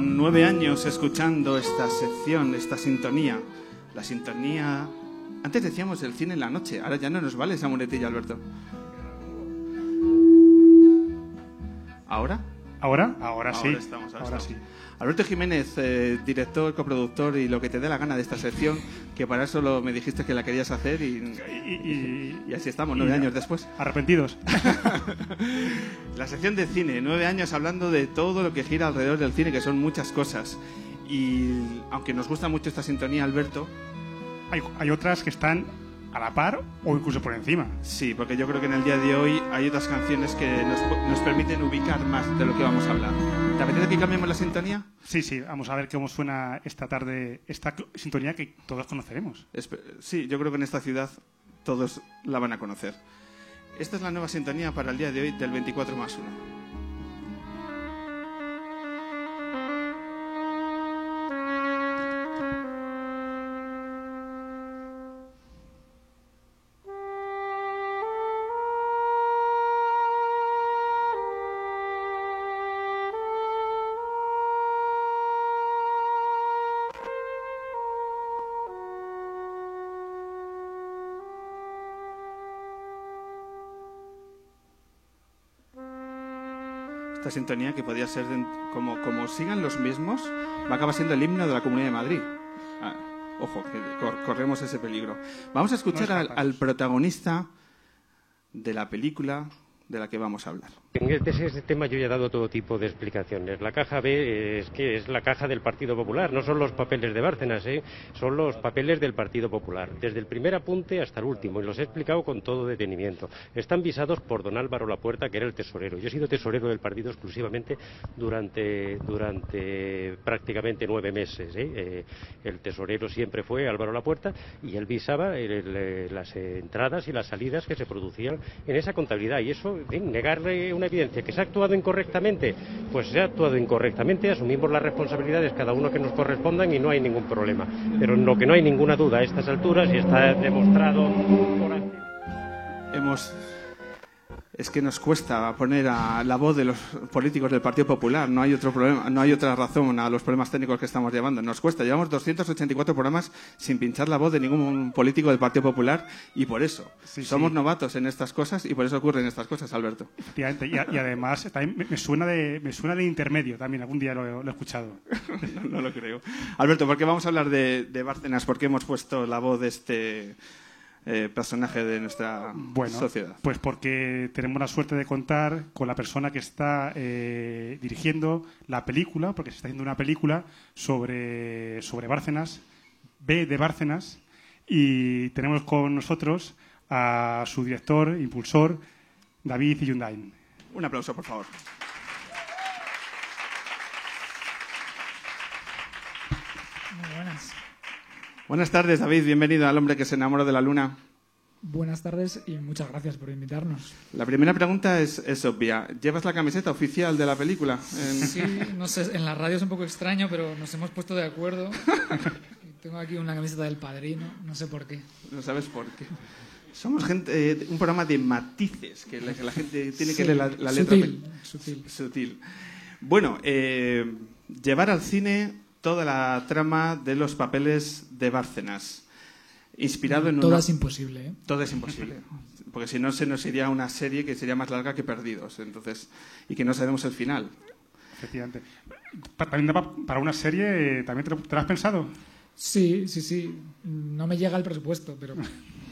Nueve años escuchando esta sección, esta sintonía. La sintonía... Antes decíamos el cine en la noche, ahora ya no nos vale esa muletilla, Alberto. ¿Ahora? ¿Ahora? Ahora, sí. Estamos, ahora, sí. Alberto Jiménez, eh, director, coproductor y lo que te dé la gana de esta sección, que para eso lo, me dijiste que la querías hacer y, y, así estamos, nueve años después. Arrepentidos. la sección de cine, nueve años hablando de todo lo que gira alrededor del cine, que son muchas cosas. Y aunque nos gusta mucho esta sintonía, Alberto... Hay, hay otras que están a la par o incluso por encima. Sí, porque yo creo que en el día de hoy hay otras canciones que nos, nos permiten ubicar más de lo que vamos a hablar. ¿Te apetece que cambiemos la sintonía? Sí, sí, vamos a ver cómo suena esta tarde esta sintonía que todos conoceremos. Sí, yo creo que en esta ciudad todos la van a conocer. Esta es la nueva sintonía para el día de hoy del 24 más 1. Sintonía que podría ser, como, como sigan los mismos, va a acabar siendo el himno de la Comunidad de Madrid. Ah, ojo, que corremos ese peligro. Vamos a escuchar al protagonista de la película de la que vamos a hablar. En este, este, tema yo ya he dado todo tipo de explicaciones. La caja B es que es la caja del Partido Popular, no son los papeles de Bárcenas, ¿eh? son los papeles del Partido Popular, desde el primer apunte hasta el último, y los he explicado con todo detenimiento. Están visados por don Álvaro Lapuerta, que era el tesorero. Yo he sido tesorero del partido exclusivamente durante, durante prácticamente nueve meses. ¿eh? Eh, el tesorero siempre fue Álvaro Lapuerta y él visaba las entradas y las salidas que se producían en esa contabilidad. Y eso negarle una evidencia que se ha actuado incorrectamente, pues se ha actuado incorrectamente, asumimos las responsabilidades cada uno que nos correspondan y no hay ningún problema. Pero en lo que no hay ninguna duda a estas alturas y está demostrado por... Hemos es que nos cuesta poner a la voz de los políticos del Partido Popular. No hay otro problema, no hay otra razón a los problemas técnicos que estamos llevando. Nos cuesta. Llevamos 284 programas sin pinchar la voz de ningún político del Partido Popular y por eso somos novatos en estas cosas y por eso ocurren estas cosas, Alberto. Efectivamente. Y, además también me, suena de me suena de intermedio también. Algún día lo, he escuchado. no, lo creo. Alberto, ¿por qué vamos a hablar de, de Bárcenas? ¿Por qué hemos puesto la voz de este eh, personaje de nuestra bueno, sociedad? Pues porque tenemos la suerte de contar con la persona que está eh, dirigiendo la película, porque se está haciendo una película sobre, sobre Bárcenas, B de Bárcenas, y tenemos con nosotros a su director, impulsor, David Yundain. Un aplauso, por favor. Buenas tardes, David. Bienvenido al hombre que se enamora de la luna. Buenas tardes y muchas gracias por invitarnos. La primera pregunta es, obvia. ¿Llevas la camiseta oficial de la película? Sí, no sé, en la radio es un poco extraño, pero nos hemos puesto de acuerdo. Tengo aquí una camiseta del padrino, no sé por qué. No sabes por qué. Somos gente, eh, un programa de matices, que la, gente tiene que leer la, letra. Sutil, sutil. sutil. Bueno, eh, llevar al cine toda la trama de los papeles de Bárcenas. Inspirado en Todo es imposible, ¿eh? Todo es imposible. Porque si no, se nos iría una serie que sería más larga que Perdidos. Entonces, y que no sabemos el final. Efectivamente. También para una serie, ¿también te lo, has pensado? Sí, sí, sí. No me llega el presupuesto, pero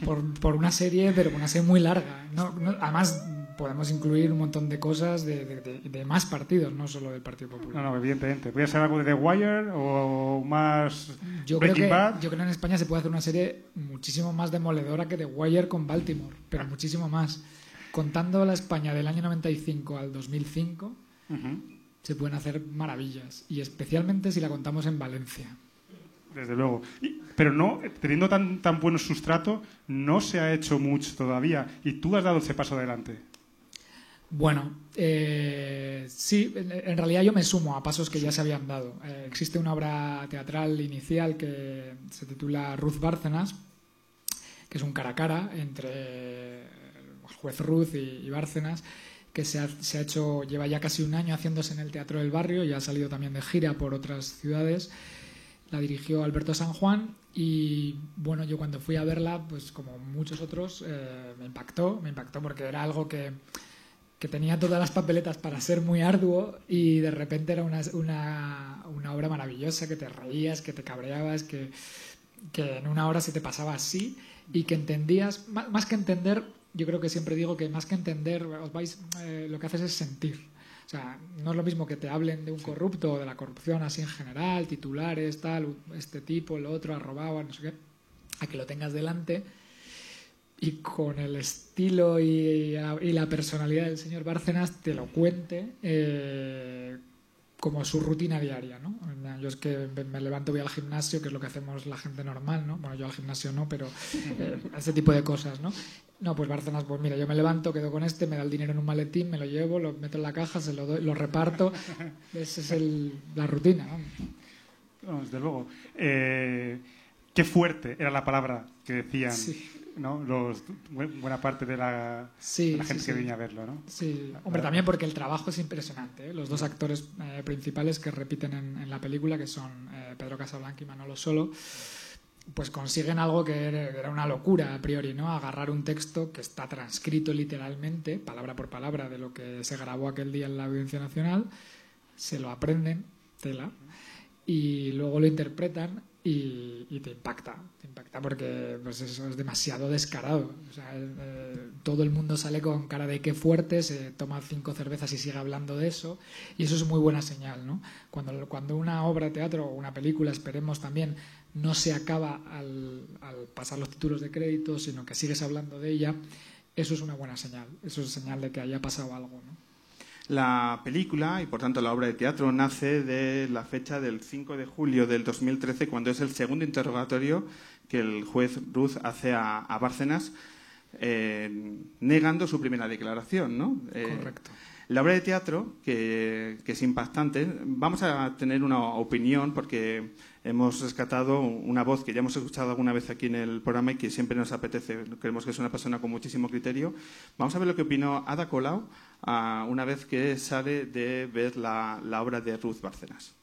por, por una serie, pero una serie muy larga. No, además, podemos incluir un montón de cosas de, más partidos, no solo del Partido Popular. No, no, evidentemente. ¿Voy a ser algo de The Wire o más yo creo que, Yo creo que en España se puede hacer una serie muchísimo más demoledora que The Wire con Baltimore, pero muchísimo más. Contando la España del año 95 al 2005, se pueden hacer maravillas. Y especialmente si la contamos en Valencia. Desde luego. pero no, teniendo tan, tan buen sustrato, no se ha hecho mucho todavía. Y tú has dado ese paso adelante. Bueno, eh, sí, en, realidad yo me sumo a pasos que ya se habían dado. Eh, existe una obra teatral inicial que se titula Ruth Bárcenas, que es un cara a cara entre el juez Ruth y, Bárcenas, que se ha, hecho, lleva ya casi un año haciéndose en el Teatro del Barrio y ha salido también de gira por otras ciudades. La dirigió Alberto San Juan y bueno, yo cuando fui a verla, pues como muchos otros, eh, me impactó, me impactó porque era algo que, que tenía todas las papeletas para ser muy arduo y de repente era una, una, una obra maravillosa, que te reías, que te cabreabas, que, que en una hora se te pasaba así y que entendías, más, más que entender, yo creo que siempre digo que más que entender, os vais, eh, lo que haces es sentir. O sea, no es lo mismo que te hablen de un corrupto o de la corrupción así en general, titulares, tal, este tipo, el otro, ha robado, no sé qué, a que lo tengas delante y con el estilo y, y la personalidad del señor Bárcenas te lo cuente eh, como su rutina diaria, ¿no? Yo es que me levanto, voy al gimnasio, que es lo que hacemos la gente normal, ¿no? Bueno, yo al gimnasio no, pero eh, ese tipo de cosas, ¿no? No, pues Bárcenas, pues mira, yo me levanto, quedo con este, me da el dinero en un maletín, me lo llevo, lo meto en la caja, se lo doy, lo reparto. Esa es el, la rutina, ¿no? No, desde luego. Eh, qué fuerte era la palabra que decían Sí. ¿No? Los, bu- buena parte de la, Sí, de la gente sí, que venía a verlo, ¿no? Sí, hombre, también porque el trabajo es impresionante. ¿eh? Los dos actores eh, principales que repiten en, en la película, que son eh, Pedro Casablanca y Manolo Solo, pues consiguen algo que era una locura a priori, ¿no? Agarrar un texto que está transcrito literalmente, palabra por palabra, de lo que se grabó aquel día en la Audiencia Nacional, se lo aprenden, tela, y luego lo interpretan y, y te impacta, te impacta porque pues eso es demasiado descarado. O sea, eh, todo el mundo sale con cara de qué fuerte, se toma cinco cervezas y sigue hablando de eso, y eso es muy buena señal, ¿no? Cuando, cuando una obra de teatro o una película, esperemos también, no se acaba al, al pasar los títulos de crédito, sino que sigues hablando de ella, eso es una buena señal, eso es señal de que haya pasado algo, ¿no? La película y por tanto la obra de teatro nace de la fecha del 5 de julio del 2013, cuando es el segundo interrogatorio que el juez Ruz hace a, a Bárcenas, eh, negando su primera declaración. ¿no? Eh, Correcto. La obra de teatro, que, que es impactante, vamos a tener una opinión porque hemos rescatado una voz que ya hemos escuchado alguna vez aquí en el programa y que siempre nos apetece. Creemos que es una persona con muchísimo criterio. Vamos a ver lo que opinó Ada Colau ah, una vez que sale de ver la, la obra de Ruth Bárcenas.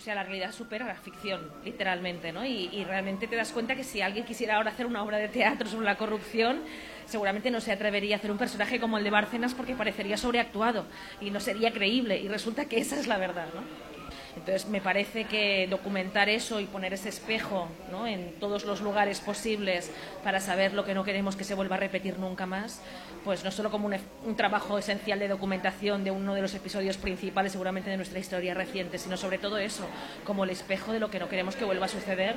O sea, la realidad supera la ficción, literalmente, ¿no? Y, realmente te das cuenta que si alguien quisiera ahora hacer una obra de teatro sobre la corrupción, seguramente no se atrevería a hacer un personaje como el de Bárcenas porque parecería sobreactuado y no sería creíble. Y resulta que esa es la verdad, ¿no? Entonces, me parece que documentar eso y poner ese espejo ¿no? en todos los lugares posibles para saber lo que no queremos que se vuelva a repetir nunca más, pues no solo como un, un trabajo esencial de documentación de uno de los episodios principales seguramente de nuestra historia reciente, sino sobre todo eso, como el espejo de lo que no queremos que vuelva a suceder,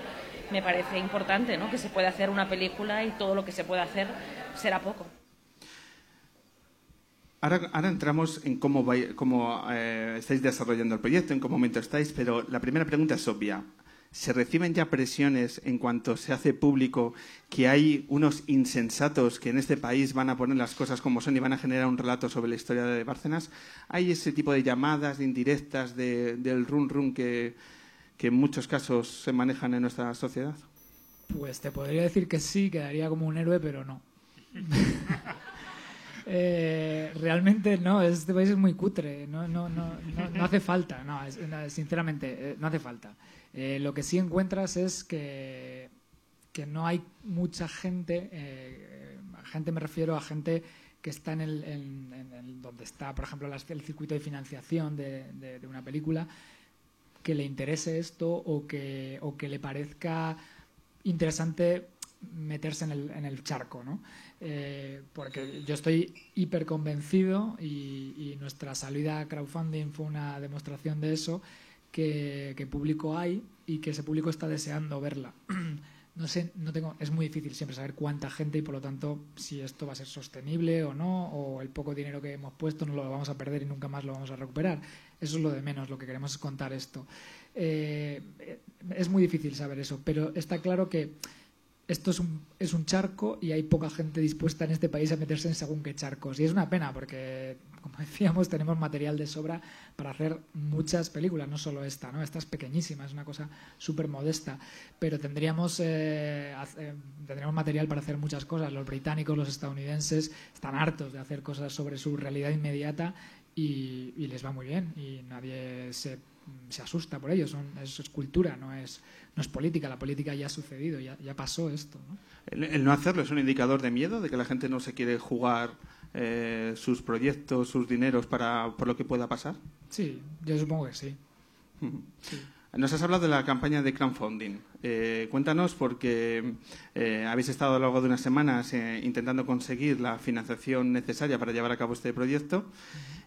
me parece importante, ¿no? Que se pueda hacer una película y todo lo que se pueda hacer será poco. Ahora, ahora entramos en cómo, vai- cómo eh, estáis desarrollando el proyecto, en qué momento estáis, pero la primera pregunta es obvia. ¿Se reciben ya presiones en cuanto se hace público que hay unos insensatos que en este país van a poner las cosas como son y van a generar un relato sobre la historia de Bárcenas? ¿Hay ese tipo de llamadas, de indirectas, de- del run run que, que en muchos casos se manejan en nuestra sociedad? Pues te podría decir que sí, quedaría como un héroe, pero no. Eh, realmente no, este país es muy cutre, no, no, no, no, hace falta, no, sinceramente, eh, no hace falta. Eh, lo que sí encuentras es que, que no hay mucha gente, eh, gente me refiero a gente que está en el, donde está, por ejemplo, el circuito de financiación de- de una película, que le interese esto o que, o que le parezca interesante meterse en el, en el charco, ¿no? Eh, porque yo estoy hiper convencido y, y nuestra salida a crowdfunding fue una demostración de eso, que, que público hay y que ese público está deseando verla. No sé, no tengo, es muy difícil siempre saber cuánta gente y por lo tanto si esto va a ser sostenible o no, o el poco dinero que hemos puesto no lo vamos a perder y nunca más lo vamos a recuperar. Eso es lo de menos, lo que queremos es contar esto. Eh, es muy difícil saber eso, pero está claro que esto es un, es un charco y hay poca gente dispuesta en este país a meterse en según qué charcos. Y es una pena porque, como decíamos, tenemos material de sobra para hacer muchas películas, no solo esta, ¿no? Esta es pequeñísima, es una cosa súper modesta, pero tendríamos, eh, eh, tendríamos material para hacer muchas cosas. Los británicos, los estadounidenses están hartos de hacer cosas sobre su realidad inmediata y, y les va muy bien y nadie se, se asusta por ello. Son, es, es cultura, no es no es política, la política ya ha sucedido, ya, ya pasó esto. ¿no? El, no hacerlo es un indicador de miedo, de que la gente no se quiere jugar eh, sus proyectos, sus dineros para, por lo que pueda pasar. Sí, yo supongo que sí. sí. Nos has hablado de la campaña de crowdfunding. Eh, cuéntanos, porque eh, habéis estado a lo largo de unas semanas eh, intentando conseguir la financiación necesaria para llevar a cabo este proyecto.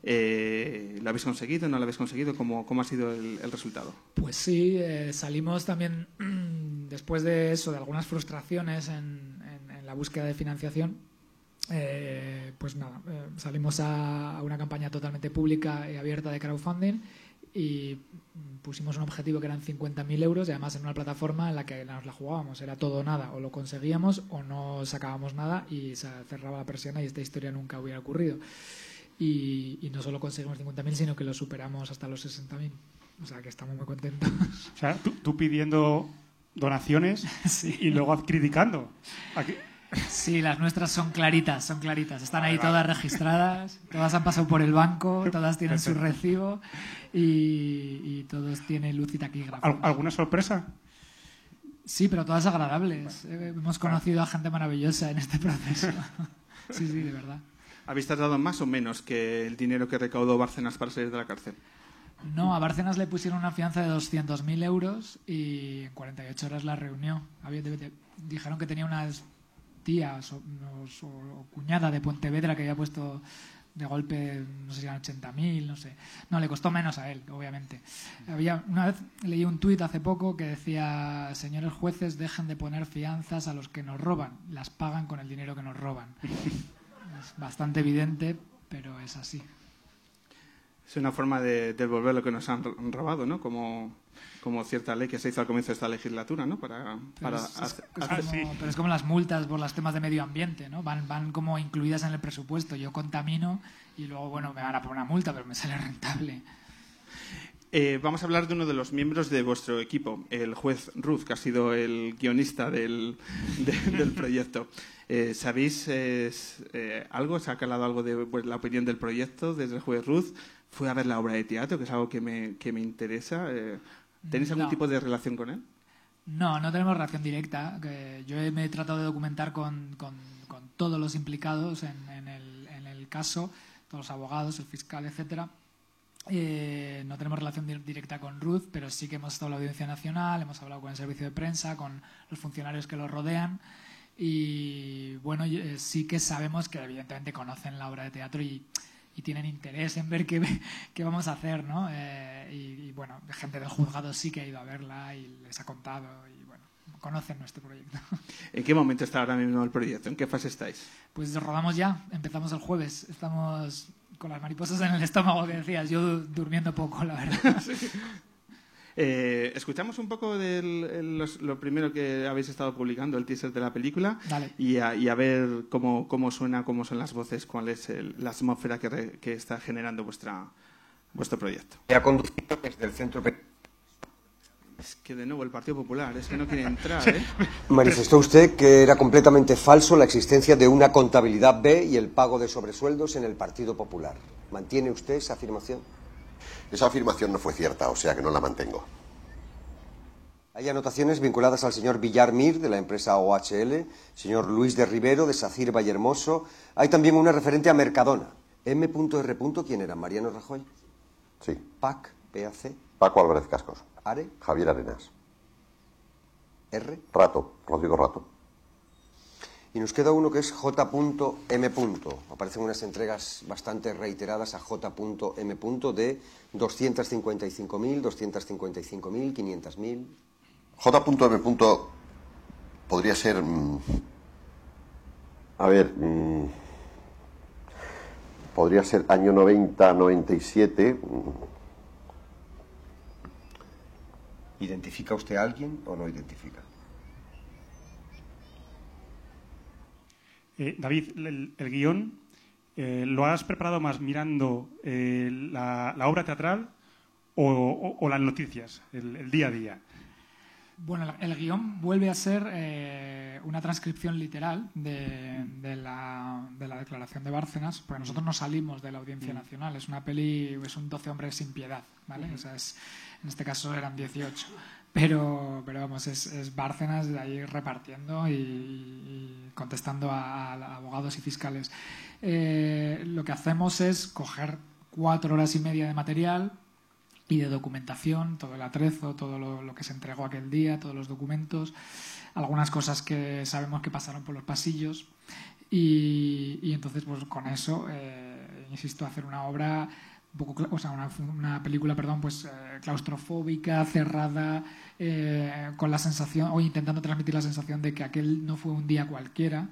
¿Lo habéis conseguido? ¿No lo habéis conseguido? ¿Cómo, cómo ha sido el, resultado? Pues sí, salimos también después de eso, de algunas frustraciones en, la búsqueda de financiación. Pues nada, salimos a, una campaña totalmente pública y abierta de crowdfunding y pusimos un objetivo que eran 50.000 euros y además en una plataforma en la que nos la jugábamos, era todo o nada, o lo conseguíamos o no sacábamos nada y se cerraba la persiana y esta historia nunca hubiera ocurrido. Y, y no solo conseguimos 50.000, sino que lo superamos hasta los 60.000. O sea, que estamos muy contentos. O sea, tú, tú pidiendo donaciones sí. y luego criticando. Aquí. Sí, las nuestras son claritas, son claritas. Están ahí todas registradas, todas han pasado por el banco, todas tienen su recibo y, y todos tienen luz y taquígrafo. ¿Alguna sorpresa? Sí, pero todas agradables. Eh, hemos conocido a gente maravillosa en este proceso. Sí, sí, de verdad. ¿Habéis tardado más o menos que el dinero que recaudó Bárcenas para salir de la cárcel? No, a Bárcenas le pusieron una fianza de 200.000 euros y en 48 horas la reunió. Había, dijeron que tenía unas tías o, o, o, cuñada de Pontevedra que había puesto de golpe, no sé si eran 80.000, no sé. No, le costó menos a él, obviamente. Había, una vez leí un tuit hace poco que decía, señores jueces, dejen de poner fianzas a los que nos roban, las pagan con el dinero que nos roban. es bastante evidente, pero es así. Es una forma de devolver lo que nos han robado, ¿no? Como como cierta ley que se hizo al comienzo de esta legislatura, ¿no? Para, para pero, es, hacer, es como, sí. pero es como las multas por los temas de medio ambiente, ¿no? Van, van como incluidas en el presupuesto. Yo contamino y luego, bueno, me van a poner una multa, pero me sale rentable. Eh, vamos a hablar de uno de los miembros de vuestro equipo, el juez Ruth, que ha sido el guionista del, de, del proyecto. Eh, ¿Sabéis eh, algo? ¿Se ha calado algo de pues, la opinión del proyecto desde el juez Ruth? Fue a ver la obra de teatro, que es algo que me, que me interesa. Eh, ¿Tenéis algún no. tipo de relación con él? No, no tenemos relación directa. Que yo me he tratado de documentar con, con, con todos los implicados en, en, el, en, el, caso, todos los abogados, el fiscal, etcétera. Eh, no tenemos relación directa con Ruth, pero sí que hemos estado en la Audiencia Nacional, hemos hablado con el servicio de prensa, con los funcionarios que lo rodean. Y bueno, eh, sí que sabemos que evidentemente conocen la obra de teatro y, y tienen interés en ver qué, qué vamos a hacer, ¿no? Eh, y, y, bueno, gente del juzgado sí que ha ido a verla y les ha contado y bueno, conocen nuestro proyecto. ¿En qué momento está ahora mismo el proyecto? ¿En qué fase estáis? Pues rodamos ya, empezamos el jueves, estamos con las mariposas en el estómago que decías, yo durmiendo poco, la verdad. sí. Eh, escuchamos un poco de lo primero que habéis estado publicando, el teaser de la película, y a, y a, ver cómo, cómo, suena, cómo son las voces, cuál es el, la atmósfera que, re, que, está generando vuestra, vuestro proyecto. Ha conducido desde el centro. Es que de nuevo el Partido Popular, es que no quiere entrar, ¿eh? Manifestó usted que era completamente falso la existencia de una contabilidad B y el pago de sobresueldos en el Partido Popular. ¿Mantiene usted esa afirmación? Esa afirmación no fue cierta, o sea que no la mantengo. Hay anotaciones vinculadas al señor Villar Mir, de la empresa OHL, señor Luis de Rivero, de Sacir Vallehermoso. Hay también una referente a Mercadona. M.R. ¿Quién era? ¿Mariano Rajoy? Sí. PAC, PAC. Paco Álvarez Cascos. ¿Are? Javier Arenas. ¿R? Rato, Rodrigo Rato. Y nos queda uno que es J.M. Aparecen unas entregas bastante reiteradas a J.M. de 255.000, 255.000, 500.000. J.M. podría ser. Mmm, a ver. Mmm, podría ser año 90, 97. ¿Identifica usted a alguien o no identifica? Eh, David, el, el guion, eh, ¿lo has preparado más mirando eh, la, la obra teatral o, o- o las noticias, el, el día a día? Bueno, el, guion vuelve a ser eh, una transcripción literal de, de la, de la declaración de Bárcenas, porque nosotros no salimos de la Audiencia Nacional. Es una peli, es un 12 hombres sin piedad, ¿vale? O sea, es- en este caso eran 18. Pero, pero vamos, es, es Bárcenas de ahí repartiendo y, contestando a, abogados y fiscales. Eh, lo que hacemos es coger cuatro horas y media de material, y de documentación, todo el atrezo, todo lo, lo que se entregó aquel día, todos los documentos, algunas cosas que sabemos que pasaron por los pasillos y, y entonces pues con eso, eh, insisto, hacer una obra un poco, o sea, una, una película, perdón, pues eh, claustrofóbica, cerrada, eh, con la sensación, o intentando transmitir la sensación de que aquel no fue un día cualquiera.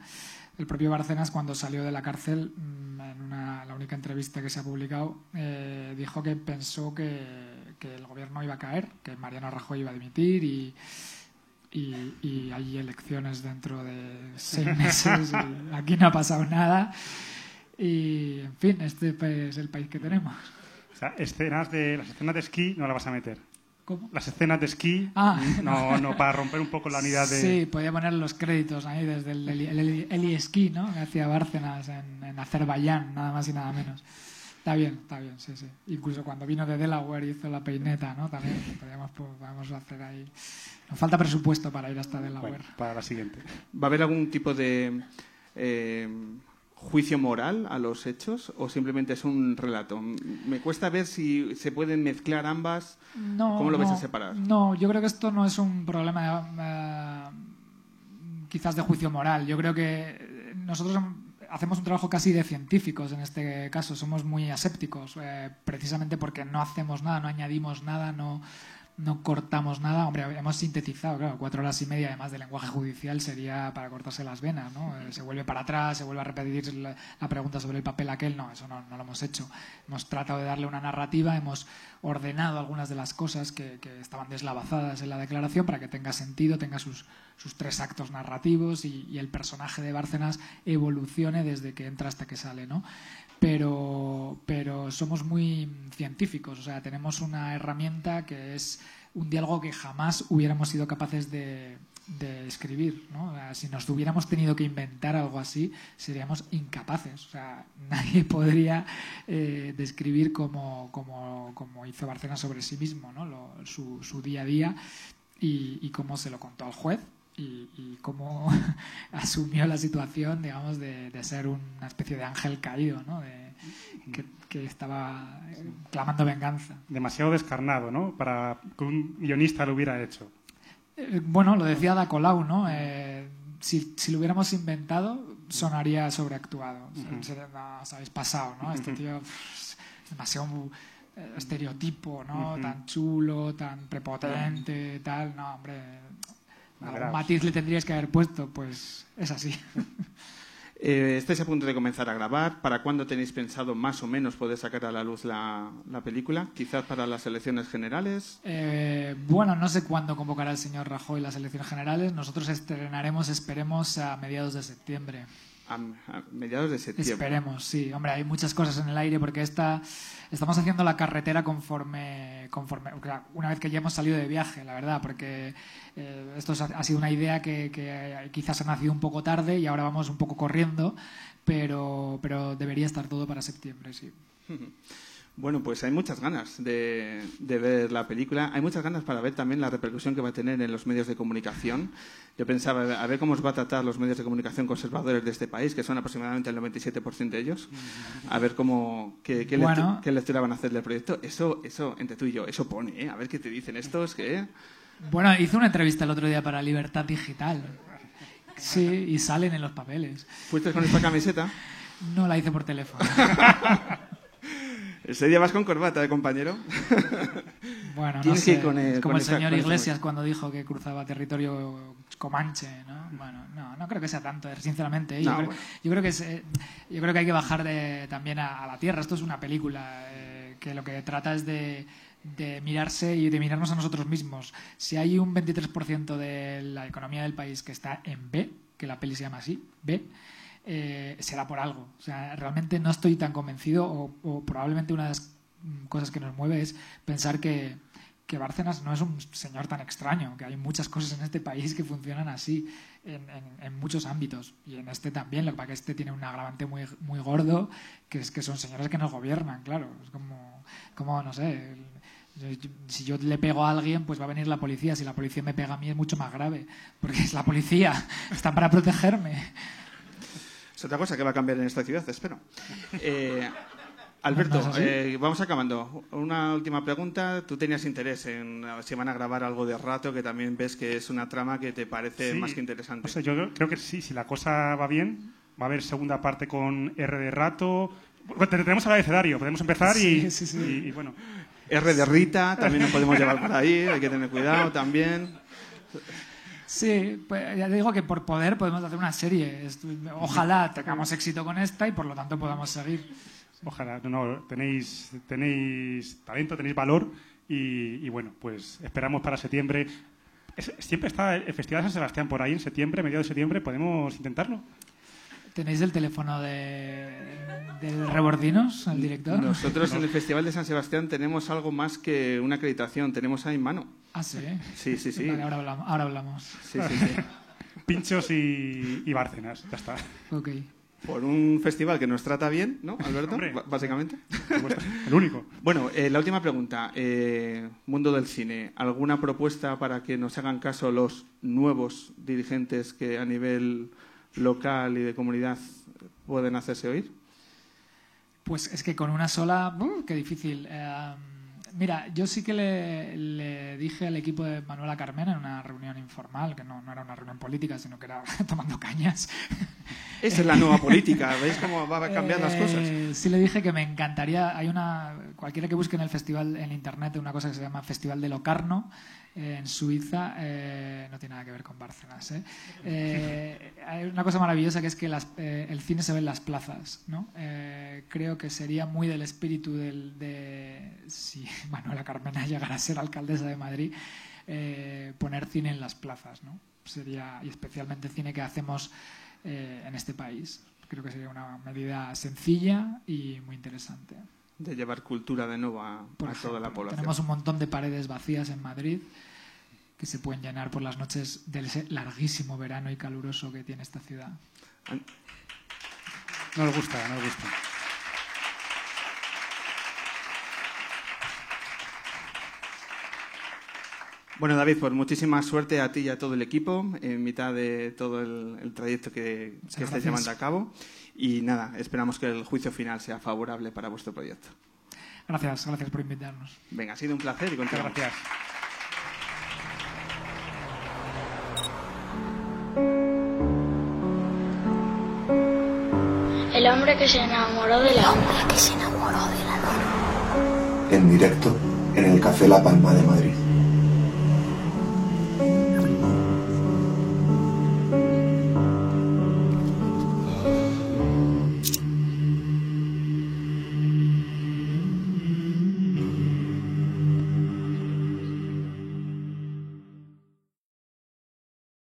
El propio Bárcenas, cuando salió de la cárcel, mm, en una, la única entrevista que se ha publicado, eh, dijo que pensó que, que el gobierno iba a caer, que Mariano Rajoy iba a dimitir y, y, y hay elecciones dentro de seis meses y aquí no ha pasado nada. Y, en fin, este es el país que tenemos. O sea, escenas de, las escenas de esquí no las vas a meter. ¿Cómo? Las escenas de esquí, Ah. no, no, para romper un poco la unidad de... Sí, podía poner los créditos ahí desde el, Eli- el, Eli- Eli Esquí, ¿no? Que hacía Bárcenas en, en Azerbaiyán, nada más y nada menos. Está bien, está bien, sí, sí. Incluso cuando vino de Delaware hizo la peineta, ¿no? También podíamos, pues, podemos hacer ahí. Nos falta presupuesto para ir hasta Delaware. Bueno, para la siguiente. ¿Va a haber algún tipo de eh, juicio moral a los hechos o simplemente es un relato? Me cuesta ver si se pueden mezclar ambas. No, ¿Cómo lo no, a separar? No, yo creo que esto no es un problema eh, quizás de juicio moral. Yo creo que nosotros hacemos un trabajo casi de científicos en este caso. Somos muy asépticos, eh, precisamente porque no hacemos nada, no añadimos nada, no, no cortamos nada. Hombre, hemos sintetizado, claro, cuatro horas y media además de lenguaje judicial sería para cortarse las venas, ¿no? Eh, Se vuelve para atrás, se vuelve a repetir la, pregunta sobre el papel aquel, no, eso no, no lo hemos hecho. Hemos tratado de darle una narrativa, hemos ordenado algunas de las cosas que, que estaban deslavazadas en la declaración para que tenga sentido, tenga sus, sus tres actos narrativos y, y el personaje de Bárcenas evolucione desde que entra hasta que sale, ¿no? Pero, pero somos muy científicos, o sea, tenemos una herramienta que es un diálogo que jamás hubiéramos sido capaces de, de escribir, ¿no? Si nos hubiéramos tenido que inventar algo así, seríamos incapaces. O sea, nadie podría eh, describir como, como, como hizo Barcelona sobre sí mismo, ¿no? Su, su día a día y, y cómo se lo contó al juez y, y cómo asumió la situación, digamos, de, de ser una especie de ángel caído, ¿no? De- que, que estaba eh, clamando venganza. Demasiado descarnado, ¿no? Para que un guionista lo hubiera hecho. Eh, Bueno, lo decía Da Colau, ¿no? Eh, si, si lo hubiéramos inventado, sonaría sobreactuado. No, os habéis pasado, ¿no? Este tío es demasiado estereotipo, ¿no? Tan chulo, tan prepotente, tal. No, hombre, algún matiz le tendríais que haber puesto, pues es así. Eh, estáis a punto de comenzar a grabar. ¿Para cuándo tenéis pensado más o menos poder sacar a la luz la, la película? Quizás para las elecciones generales. Eh, bueno, no sé cuándo convocará el señor Rajoy las elecciones generales. Nosotros estrenaremos, esperemos, a mediados de septiembre. A, mediados de septiembre. Esperemos, sí. Hombre, hay muchas cosas en el aire porque esta, estamos haciendo la carretera conforme, conforme una vez que ya hemos salido de viaje, la verdad, porque eh, esto es- ha sido una idea que, que quizás ha nacido un poco tarde y ahora vamos un poco corriendo, pero, pero debería estar todo para septiembre, sí. Bueno, pues hay muchas ganas de, de ver la película. Hay muchas ganas para ver también la repercusión que va a tener en los medios de comunicación. Yo pensaba, a ver cómo os va a tratar los medios de comunicación conservadores de este país, que son aproximadamente el 97% de ellos. A ver cómo, qué lectura van a hacer del proyecto. Eso, eso, entre tú y yo, eso pone, ¿eh? A ver qué te dicen estos, que... Bueno, hice una entrevista el otro día para Libertad Digital. Sí, y salen en los papeles. ¿Fuiste con esta camiseta? No la hice por teléfono. Ese día vas con corbata, ¿eh, compañero? Bueno, no sé. con es como el esa- señor Iglesias cuando dijo que cruzaba territorio comanche, ¿no? Bueno, no, no creo que sea tanto, eh, sinceramente. ¿eh? Yo, No, creo, bueno. yo creo que es, eh, yo creo que hay que bajar de- también a, a la tierra. Esto es una película eh, que lo que trata es de, de mirarse y de mirarnos a nosotros mismos. Si hay un 23% de la economía del país que está en B, que la peli se llama así, B, eh, será por algo. O sea, realmente no estoy tan convencido o, o probablemente una de las cosas que nos mueve es pensar que, que Bárcenas no es un señor tan extraño, que hay muchas cosas en este país que funcionan así en, en- en muchos ámbitos y en este también, lo que pasa que este tiene un agravante muy, muy gordo, que es que son señores que nos gobiernan, claro, es como, como no sé, si yo le pego a alguien, pues va a venir la policía, si la policía me pega a mí es mucho más grave, porque es la policía, están para protegerme. Es otra cosa que va a cambiar en esta ciudad, espero. Eh, Alberto, eh, vamos acabando. Una última pregunta. Tú tenías interés en ver si van a grabar algo de rato, que también ves que es una trama que te parece Sí. más que interesante. O sea, yo creo que sí, si la cosa va bien, va a haber segunda parte con R de rato. Bueno, te- tenemos el abecedario, podemos empezar y, Sí, sí, sí. y- y bueno. R de Rita, también nos podemos llevar por ahí, hay que tener cuidado también. Sí, pues ya te digo que por poder podemos hacer una serie. Ojalá tengamos éxito con esta y por lo tanto podamos seguir. Ojalá, no, no, tenéis, tenéis talento, tenéis valor y, y bueno, pues esperamos para septiembre. Es- siempre está el Festival de San Sebastián por ahí en septiembre, mediados de septiembre, podemos intentarlo. ¿Tenéis el teléfono de, del Rebordinos, el director? Nosotros en el Festival de San Sebastián tenemos algo más que una acreditación, tenemos ahí en mano. Ah, sí. Sí, sí, sí. Vale, ahora hablamos. Ahora hablamos. Sí, sí, sí. Pinchos y, y Bárcenas, ya está. Ok. Por un festival que nos trata bien, ¿no, Alberto? Hombre. Básicamente. El único. Bueno, eh, la última pregunta. Eh, mundo del cine. ¿Alguna propuesta para que nos hagan caso los nuevos dirigentes que a nivel local y de comunidad pueden hacerse oír? Pues es que con una sola, ¡uh! qué difícil. Eh, mira, yo sí que le, le dije al equipo de Manuela Carmena en una reunión informal, que no, no era una reunión política, sino que era tomando cañas. Esa es la nueva política. ¿Veis cómo va a cambiar las cosas? Eh, sí le dije que me encantaría. Hay una cualquiera que busque en el festival en internet una cosa que se llama Festival de Locarno en Suiza. eh, no tiene nada que ver con Bárcenas. ¿eh? Eh, hay una cosa maravillosa que es que las- eh, el cine se ve en las plazas. ¿no? Creo que sería muy del espíritu de si Manuela Carmena llegara a ser alcaldesa de Madrid poner cine en las plazas. ¿no? Sería y especialmente cine que hacemos en este país. Creo que sería una medida sencilla y muy interesante. De llevar cultura de nuevo a, Por a toda la ejemplo, población. Tenemos un montón de paredes vacías en Madrid que se pueden llenar por las noches del ese larguísimo verano y caluroso que tiene esta ciudad. No nos gusta, no nos gusta. Bueno, David, pues muchísima suerte a ti y a todo el equipo en mitad de todo el, el trayecto que, Muchas que estáis llevando a cabo. Y nada, esperamos que el juicio final sea favorable para vuestro proyecto. Gracias, gracias por invitarnos. Venga, ha sido un placer y Muchas continuamos. gracias. El hombre que se enamoró de la hombre que se enamoró de la luna. en directo en el Café La Palma de Madrid.